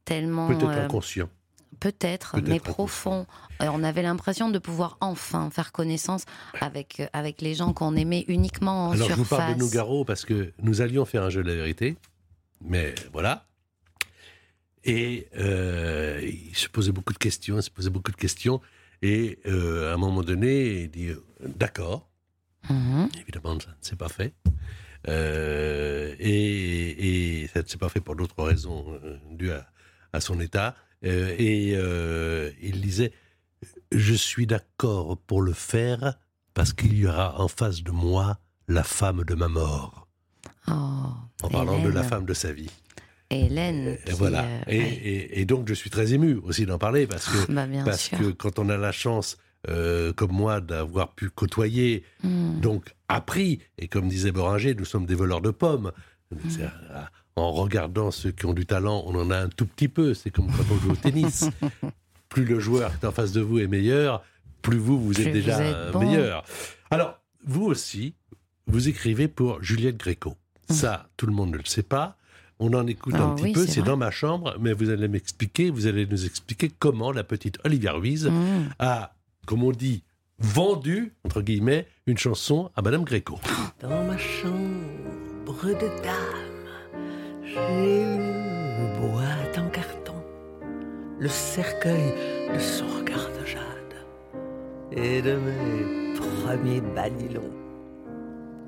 tellement... Peut-être euh, inconscient. Peut-être, mais inconscient. profond. Euh, on avait l'impression de pouvoir enfin faire connaissance avec, euh, avec les gens qu'on aimait uniquement en Alors je vous surface. parle de Nougaro parce que nous allions faire un jeu de la vérité. Mais voilà. Et euh, il se posait beaucoup de questions, il se posait beaucoup de questions. Et euh, à un moment donné, il dit D'accord. Mhm. Évidemment, ça ne s'est pas fait. Euh, et, et ça ne s'est pas fait pour d'autres raisons dues à, à son état. Euh, et euh, il disait Je suis d'accord pour le faire parce qu'il y aura en face de moi la femme de ma mort. Oh, En parlant de la femme de sa vie. Hélène. Et voilà. euh, et, ouais. et- et donc, je suis très ému aussi d'en parler parce que, Bah, bien parce sûr. que quand on a la chance, euh, comme moi, d'avoir pu côtoyer, Hmm. donc appris, et comme disait Boringer, nous sommes des voleurs de pommes. C'est, euh, En regardant ceux qui ont du talent, on en a un tout petit peu. C'est comme quand on joue au tennis. *laughs* plus le joueur qui est en face de vous est meilleur, plus vous, vous Plus êtes déjà vous êtes euh, bon. meilleur. Alors, vous aussi, vous écrivez pour Juliette Gréco. Ça, tout le monde ne le sait pas. On en écoute un Ah petit oui, peu, c'est dans ma chambre, mais vous allez m'expliquer, vous allez nous expliquer comment la petite Olivia Ruiz Hmm. a, comme on dit, vendu, entre guillemets, une chanson à Madame Gréco. Dans ma chambre de dame, j'ai une boîte le cercueil de son regard de jade et de mes premiers banilons.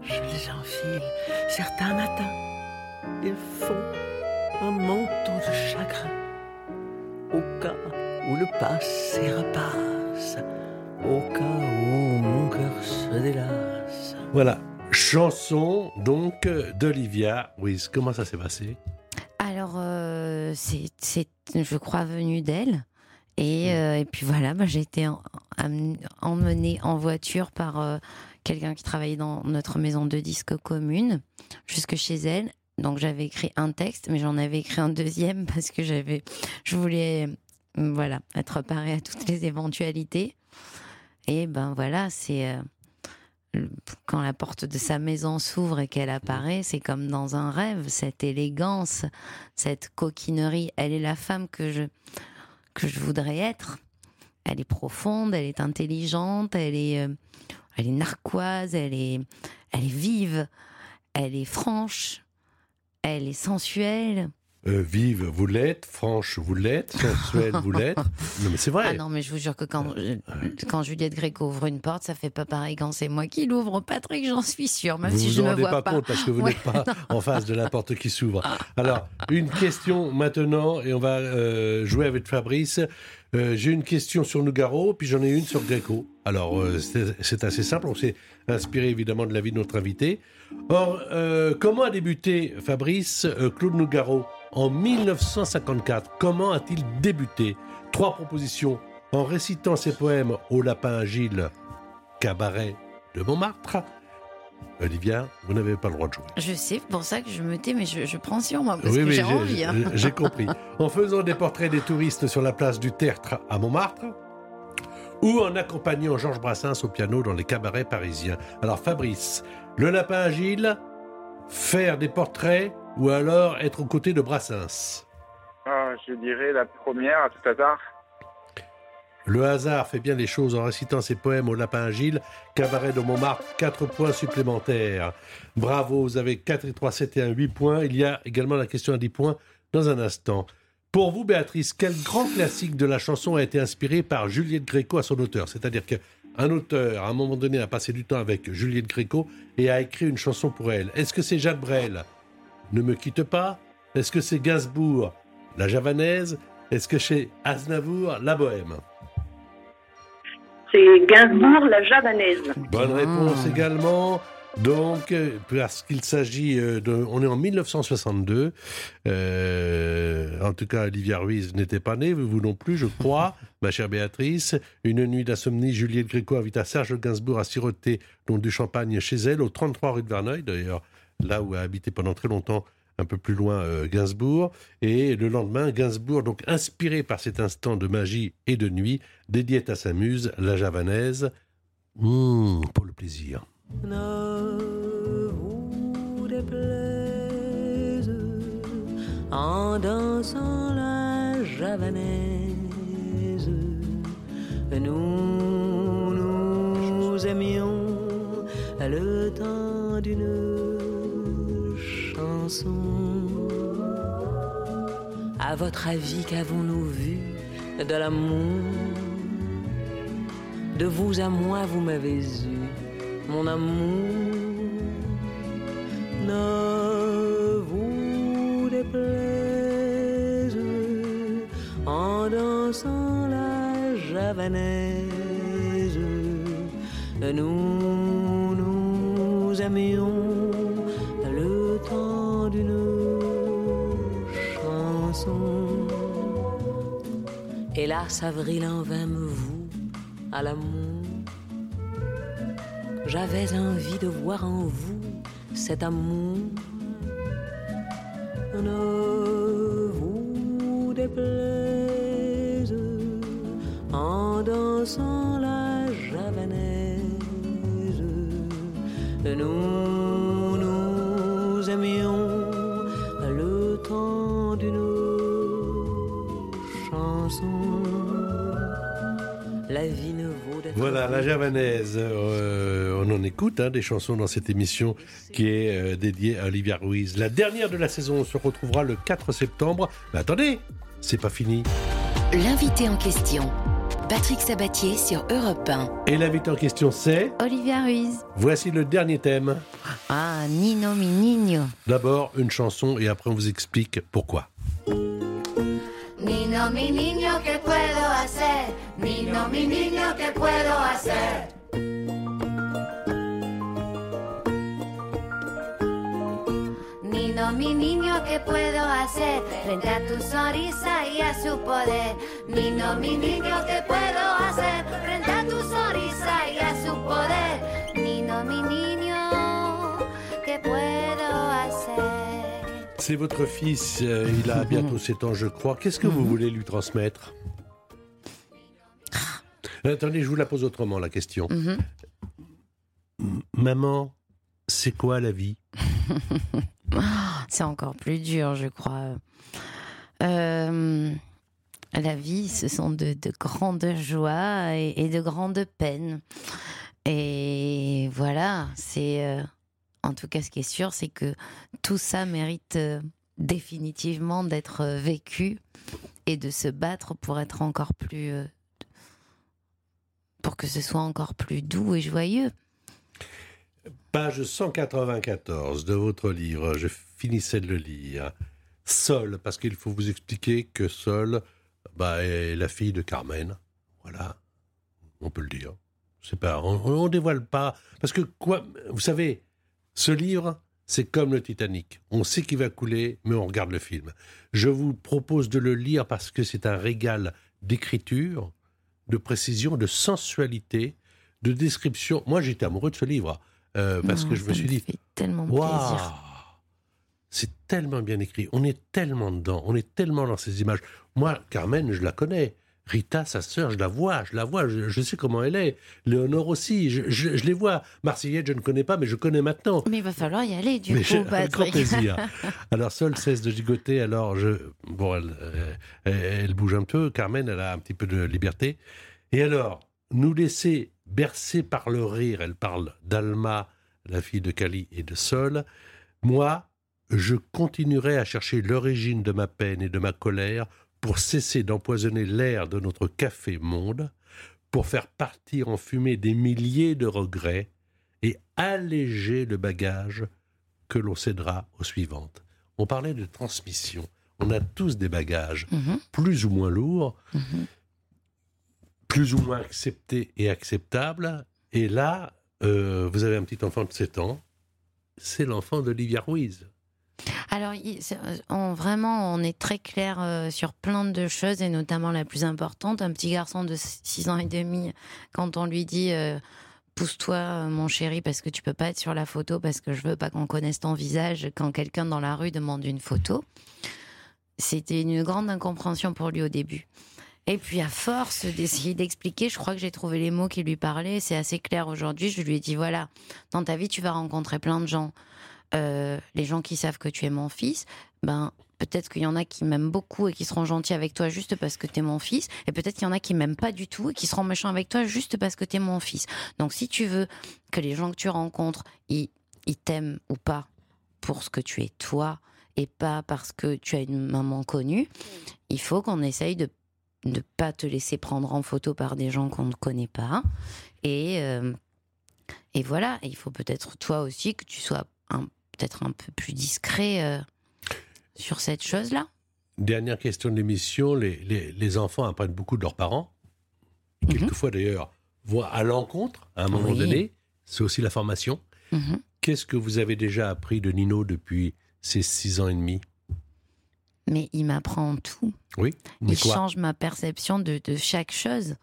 Je les enfile certains matins, ils font un manteau de chagrin au cas où le passé repasse, au cas où mon cœur se délasse. Voilà, chanson donc d'Olivia Ruiz. Comment ça s'est passé? Alors, euh, c'est, je crois, venu d'elle. Et, Hmm. euh, et puis voilà, bah, j'ai été en- emmenée en voiture par euh, quelqu'un qui travaillait dans notre maison de disques commune, jusque chez elle. Donc j'avais écrit un texte, mais j'en avais écrit un deuxième *laughs* parce que j'avais, je voulais, voilà, être préparée à toutes les éventualités. Et ben voilà, c'est quand la porte de sa maison s'ouvre et qu'elle apparaît, c'est comme dans un rêve, cette élégance, cette coquinerie. Elle est la femme que je, que je voudrais être. Elle est profonde, elle est intelligente, elle est, euh, elle est narquoise, elle est, elle est vive, elle est franche, elle est sensuelle, Euh, vive, vous l'êtes. Franche, vous l'êtes. *laughs* Sensuelle, vous l'êtes. Non, mais c'est vrai. Ah non, mais je vous jure que quand, quand Juliette Gréco ouvre une porte, ça fait pas pareil quand c'est moi qui l'ouvre. Patrick, j'en suis sûre, même vous si vous je ne rendez vois pas, compte parce que vous Ouais, n'êtes pas *laughs* en face de la porte qui s'ouvre. Alors, une question maintenant, et on va euh, jouer avec Fabrice. Euh, J'ai une question sur Nougaro, puis j'en ai une sur Gréco. Alors, euh, c'est assez simple, on s'est inspiré évidemment de la vie de notre invité. Or, euh, comment a débuté Fabrice euh, Claude Nougaro? En 1954 Comment a-t-il débuté Trois propositions. En récitant ses poèmes au lapin agile, cabaret de Montmartre. Olivia, vous n'avez pas le droit de jouer. Je sais, c'est pour ça que je me tais, mais je, je prends sur moi, parce Oui, que j'ai envie. hein. J'ai compris. En faisant des portraits des touristes sur la place du Tertre à Montmartre ou en accompagnant Georges Brassens au piano dans les cabarets parisiens. Alors Fabrice, le lapin agile, faire des portraits ou alors être aux côtés de Brassens Ah, je dirais la première à tout hasard. Le hasard fait bien les choses en récitant ses poèmes au lapin agile. Cabaret de Montmartre, 4 points supplémentaires. Bravo, vous avez 4 et 3, 7 et 1, 8 points. Il y a également la question à 10 points dans un instant. Pour vous, Béatrice, quel grand classique de la chanson a été inspiré par Juliette Gréco à son auteur? C'est-à-dire qu'un auteur, à un moment donné, a passé du temps avec Juliette Gréco et a écrit une chanson pour elle. Est-ce que c'est Jacques Brel? Ne me quitte pas Est-ce que c'est Gainsbourg La javanaise? Est-ce que c'est Aznavour La bohème? C'est Gainsbourg, la javanaise. Bonne réponse également. Donc, euh, parce qu'il s'agit euh, de... On est en 1962. Euh, en tout cas, Olivia Ruiz n'était pas née, vous non plus, je crois, *laughs* ma chère Béatrice. Une nuit d'insomnie, Juliette Gréco invita Serge Gainsbourg à siroter donc, du champagne chez elle, au 33 rue de Verneuil, d'ailleurs, là où a habité pendant très longtemps un peu plus loin euh, Gainsbourg. Et le lendemain, Gainsbourg, donc inspiré par cet instant de magie et de nuit, dédiait à sa muse, la javanaise, Mmh, pour le plaisir. ne vous déplaise en dansant la javanaise. Nous nous aimions le temps d'une À votre avis, qu'avons-nous vu de l'amour? De vous à moi, vous m'avez eu, mon amour. Ne vous déplaise en dansant la javanaise. Nous Hélas, avril en vain me voue à l'amour. J'avais envie de voir en vous cet amour. Écoute hein, des chansons dans cette émission qui est euh, dédiée à Olivia Ruiz. La dernière de la saison, on se retrouvera le 4 septembre. Mais attendez, c'est pas fini. L'invité en question, Patrick Sabatier sur Europe 1. Et l'invité en question, c'est. Olivia Ruiz. Voici le dernier thème. Ah, Nino mi niño. D'abord, une chanson et après, on vous explique pourquoi. Nino, mi niño, ¿qué puedo hacer? Nino, mi niño, ¿qué puedo hacer? Nino, mi niño, ¿qué puedo hacer? Frente a tu sonrisa y a su poder. Nino, mi niño, ¿qué puedo hacer? Frente a tu sonrisa y a su poder. Nino, mi niño, ¿qué puedo hacer? C'est votre fils, euh, il a *laughs* bientôt 7 ans, je crois. Qu'est-ce que vous voulez lui transmettre? Attendez, je vous la pose autrement, la question. Mhm. Maman, c'est quoi la vie? *laughs* *gasps* C'est encore plus dur, je crois. Euh, la vie, ce sont de, de grandes joies et, de grandes peines. Et voilà, c'est. euh, en tout cas, ce qui est sûr, c'est que tout ça mérite euh, définitivement d'être vécu et de se battre pour être encore plus. pour que ce soit encore plus doux et joyeux. Page 194 de votre livre, je finissais de le lire. Sol, parce qu'il faut vous expliquer que Sol bah, est la fille de Carmen. Voilà, on peut le dire. C'est pas, on, ne dévoile pas, parce que quoi, vous savez, ce livre, c'est comme le Titanic. On sait qu'il va couler, mais on regarde le film. Je vous propose de le lire parce que c'est un régal d'écriture, de précision, de sensualité, de description. Moi, j'étais amoureux de ce livre euh, parce Non, que je me suis dit, fait tellement Waouh plaisir. C'est tellement bien écrit. On est tellement dedans. On est tellement dans ces images. Moi, Carmen, je la connais. Rita, sa sœur, je la vois. Je la vois. Je, je sais comment elle est. Léonore aussi. Je, je- je les vois. Marseillette, je ne connais pas, mais je connais maintenant. Mais il va falloir y aller, du Mais coup, avec grand plaisir. Alors, Sol cesse de gigoter. Alors, je, bon, elle, euh, elle, elle bouge un peu. Carmen, elle a un petit peu de liberté. Et alors, nous laisser bercer par le rire. Elle parle d'Alma, la fille de Cali et de Sol. Moi, je continuerai à chercher l'origine de ma peine et de ma colère pour cesser d'empoisonner l'air de notre café monde, pour faire partir en fumée des milliers de regrets et alléger le bagage que l'on cédera aux suivantes. On parlait de transmission. On a tous des bagages, Mhm, plus ou moins lourds, mhm. Plus ou moins acceptés et acceptables. Et là, euh, vous avez un petit enfant de 7 ans, c'est l'enfant d'Olivia Ruiz. Alors, euh, on, vraiment, on est très clair euh, sur plein de choses, et notamment la plus importante. Un petit garçon de 6 ans et demi, quand on lui dit Pousse-toi, mon chéri, parce que tu peux pas être sur la photo, parce que je veux pas qu'on connaisse ton visage, quand quelqu'un dans la rue demande une photo. C'était une grande incompréhension pour lui au début. Et puis, à force d'essayer d'expliquer, je crois que j'ai trouvé les mots qui lui parlaient. C'est assez clair aujourd'hui. Je lui ai dit voilà, dans ta vie, tu vas rencontrer plein de gens. Euh, les gens qui savent que tu es mon fils, ben peut-être qu'il y en a qui m'aiment beaucoup et qui seront gentils avec toi juste parce que tu es mon fils, et peut-être qu'il y en a qui m'aiment pas du tout et qui seront méchants avec toi juste parce que tu es mon fils. Donc si tu veux que les gens que tu rencontres, ils, ils t'aiment ou pas pour ce que tu es toi et pas parce que tu as une maman connue, il faut qu'on essaye de ne pas te laisser prendre en photo par des gens qu'on ne connaît pas. Et, euh, et voilà, Et il faut peut-être toi aussi que tu sois un- peut-être un peu plus discret euh, sur cette chose-là. Dernière question de l'émission, les, les- les enfants apprennent beaucoup de leurs parents. Quelquefois d'ailleurs, vont à l'encontre à un moment Oui. donné. C'est aussi la formation. Mhm. Qu'est-ce que vous avez déjà appris de Nino depuis ces six ans et demi? Mais il m'apprend tout. Oui Mais il quoi change ma perception de, de chaque chose.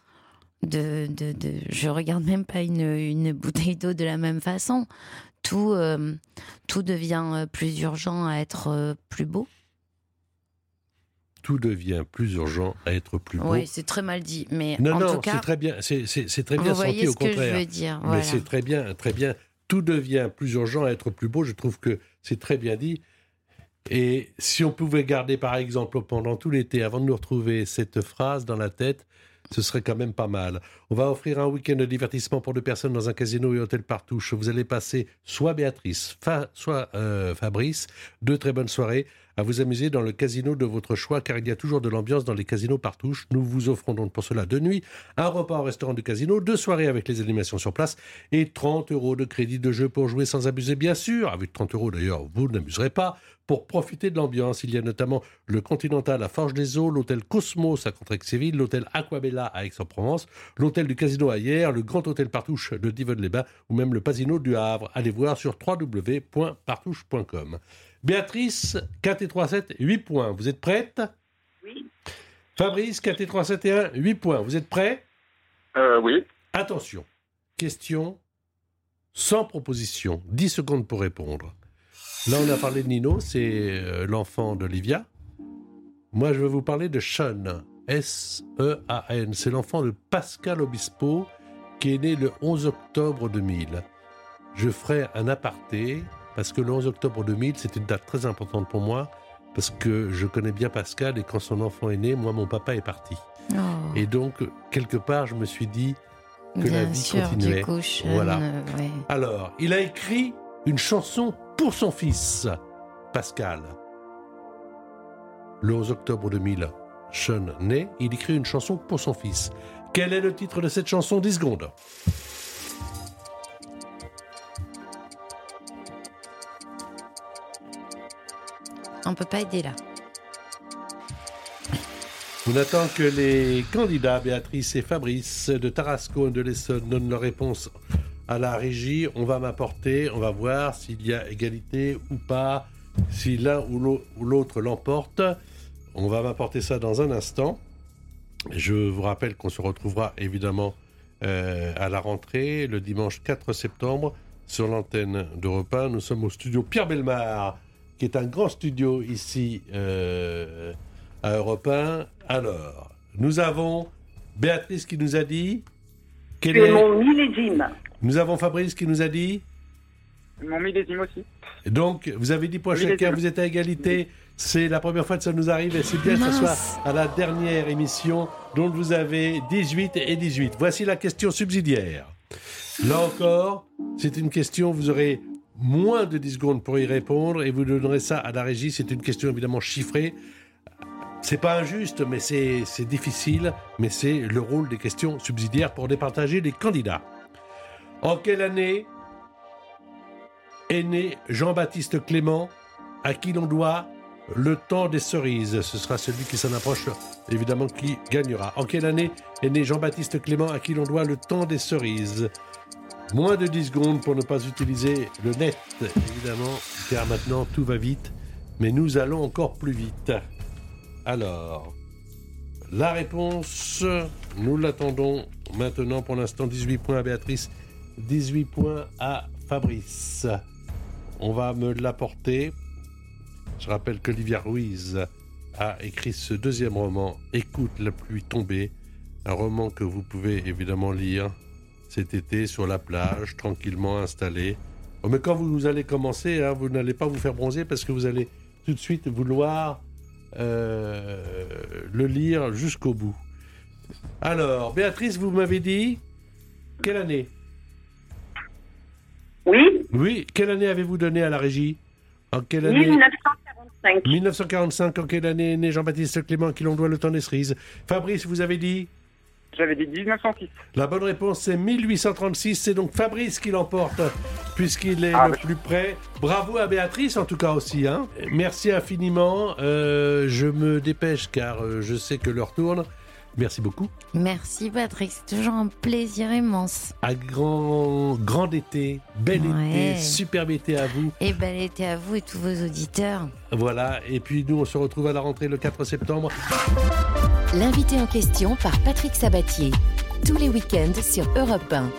De, de, de, je regarde même pas une, une bouteille d'eau de la même façon. Tout, euh, tout devient euh, plus urgent à être euh, plus beau. Tout devient plus urgent à être plus beau. Oui, c'est très mal dit, mais non, en non, tout cas, c'est très bien. C'est, c'est- c'est très bien vous senti voyez au ce que je veux dire. Mais c'est très bien, très bien. Tout devient plus urgent à être plus beau. Je trouve que c'est très bien dit. Et si on pouvait garder, par exemple, pendant tout l'été, avant de nous retrouver, cette phrase dans la tête, ce serait quand même pas mal. On va offrir un week-end de divertissement pour deux personnes dans un casino et hôtel Partouche. Vous allez passer soit Béatrice, soit euh, Fabrice. Deux très bonnes soirées à vous amuser dans le casino de votre choix, car il y a toujours de l'ambiance dans les casinos Partouche. Nous vous offrons donc pour cela deux nuits, un repas au restaurant du casino, deux soirées avec les animations sur place et 30 euros de crédit de jeu pour jouer sans abuser, bien sûr. Avec 30 euros d'ailleurs, vous n'amuserez pas. Pour profiter de l'ambiance, il y a notamment le Continental à Forge des Eaux, l'hôtel Cosmos à Contrexéville, l'hôtel Aquabella à Aix-en-Provence, l'hôtel du Casino Hier, le Grand Hôtel Partouche de Divonne-les-Bains ou même le Pasino du Havre. Allez voir sur www.partouche.com. Béatrice, 4 et 3, 7, 8 points. Vous êtes prête? Oui. Fabrice, 4 et 3, 7 et 1, 8 points. Vous êtes prêts Euh, oui. Attention, question sans proposition, 10 secondes pour répondre. Là, on a parlé de Nino, c'est euh, l'enfant d'Olivia. Moi, je vais vous parler de Sean, S-E-A-N. C'est l'enfant de Pascal Obispo, qui est né le 11 octobre 2000. Je ferai un aparté, parce que le 11 octobre 2000, c'est une date très importante pour moi, parce que je connais bien Pascal, et quand son enfant est né, moi, mon papa est parti. Oh, Et donc, quelque part, je me suis dit que la vie sûr, continuait. coup, Voilà. euh, ouais. Alors, il a écrit une chanson pour son fils, Pascal. Le 11 octobre 2000, Sean naît, il écrit une chanson pour son fils. Quel est le titre de cette chanson? 10 secondes. On peut pas aider là. On attend que les candidats Béatrice et Fabrice de Tarasco et de l'Essonne donnent leur réponse à la régie. On va m'apporter, on va voir s'il y a égalité ou pas, si l'un ou l'autre l'emporte. On va m'apporter ça dans un instant. Je vous rappelle qu'on se retrouvera évidemment euh, à la rentrée le dimanche 4 septembre sur l'antenne d'Europe 1. Nous sommes au studio Pierre Belmar, qui est un grand studio ici euh, à Europe 1. Alors, nous avons Béatrice qui nous a dit. quel C'est est- mon millésime. Nous avons Fabrice qui nous a dit. Mon millésime aussi. Donc, vous avez 10 points chacun, vous êtes à égalité. C'est la première fois que ça nous arrive et c'est bien que ce soit à la dernière émission dont vous avez 18 et 18. Voici la question subsidiaire. Là encore, c'est une question, vous aurez moins de 10 secondes pour y répondre et vous donnerez ça à la régie. C'est une question évidemment chiffrée. C'est pas injuste, mais c'est c'est difficile, mais c'est le rôle des questions subsidiaires pour départager les candidats. En quelle année est né Jean-Baptiste Clément, à qui l'on doit le temps des cerises. Ce sera celui qui s'en approche, évidemment, qui gagnera. En quelle année est né Jean-Baptiste Clément, à qui l'on doit le temps des cerises? Moins de 10 secondes pour ne pas utiliser le net, évidemment, car maintenant tout va vite, mais nous allons encore plus vite. Alors, la réponse, nous l'attendons maintenant pour l'instant. 18 points à Béatrice, 18 points à Fabrice. On va me l'apporter. Je rappelle qu'Olivia Ruiz a écrit ce deuxième roman, Écoute la pluie tomber, un roman que vous pouvez évidemment lire cet été sur la plage, tranquillement installé. Oh, mais quand vous allez commencer, hein, vous n'allez pas vous faire bronzer parce que vous allez tout de suite vouloir euh, le lire jusqu'au bout. Alors, Béatrice, vous m'avez dit quelle année? Oui, Oui, quelle année avez-vous donné à la régie? En quelle année? 1945. 1945, en quelle année est né Jean-Baptiste Clément, à qui l'on doit le temps des cerises Fabrice, vous avez dit? J'avais dit 1906. La bonne réponse, c'est 1836. C'est donc Fabrice qui l'emporte, puisqu'il est Ah, le plus près. Bravo à Béatrice, en tout cas aussi. hein. Merci infiniment. Euh, je me dépêche, car euh, je sais que l'heure tourne. Merci beaucoup. Merci Patrick, c'est toujours un plaisir immense. À grand, grand été, bel Ouais. été, superbe été à vous. Et bel été à vous et tous vos auditeurs. Voilà, et puis nous, on se retrouve à la rentrée le 4 septembre. L'invité en question par Patrick Sabatier. Tous les week-ends sur Europe 1.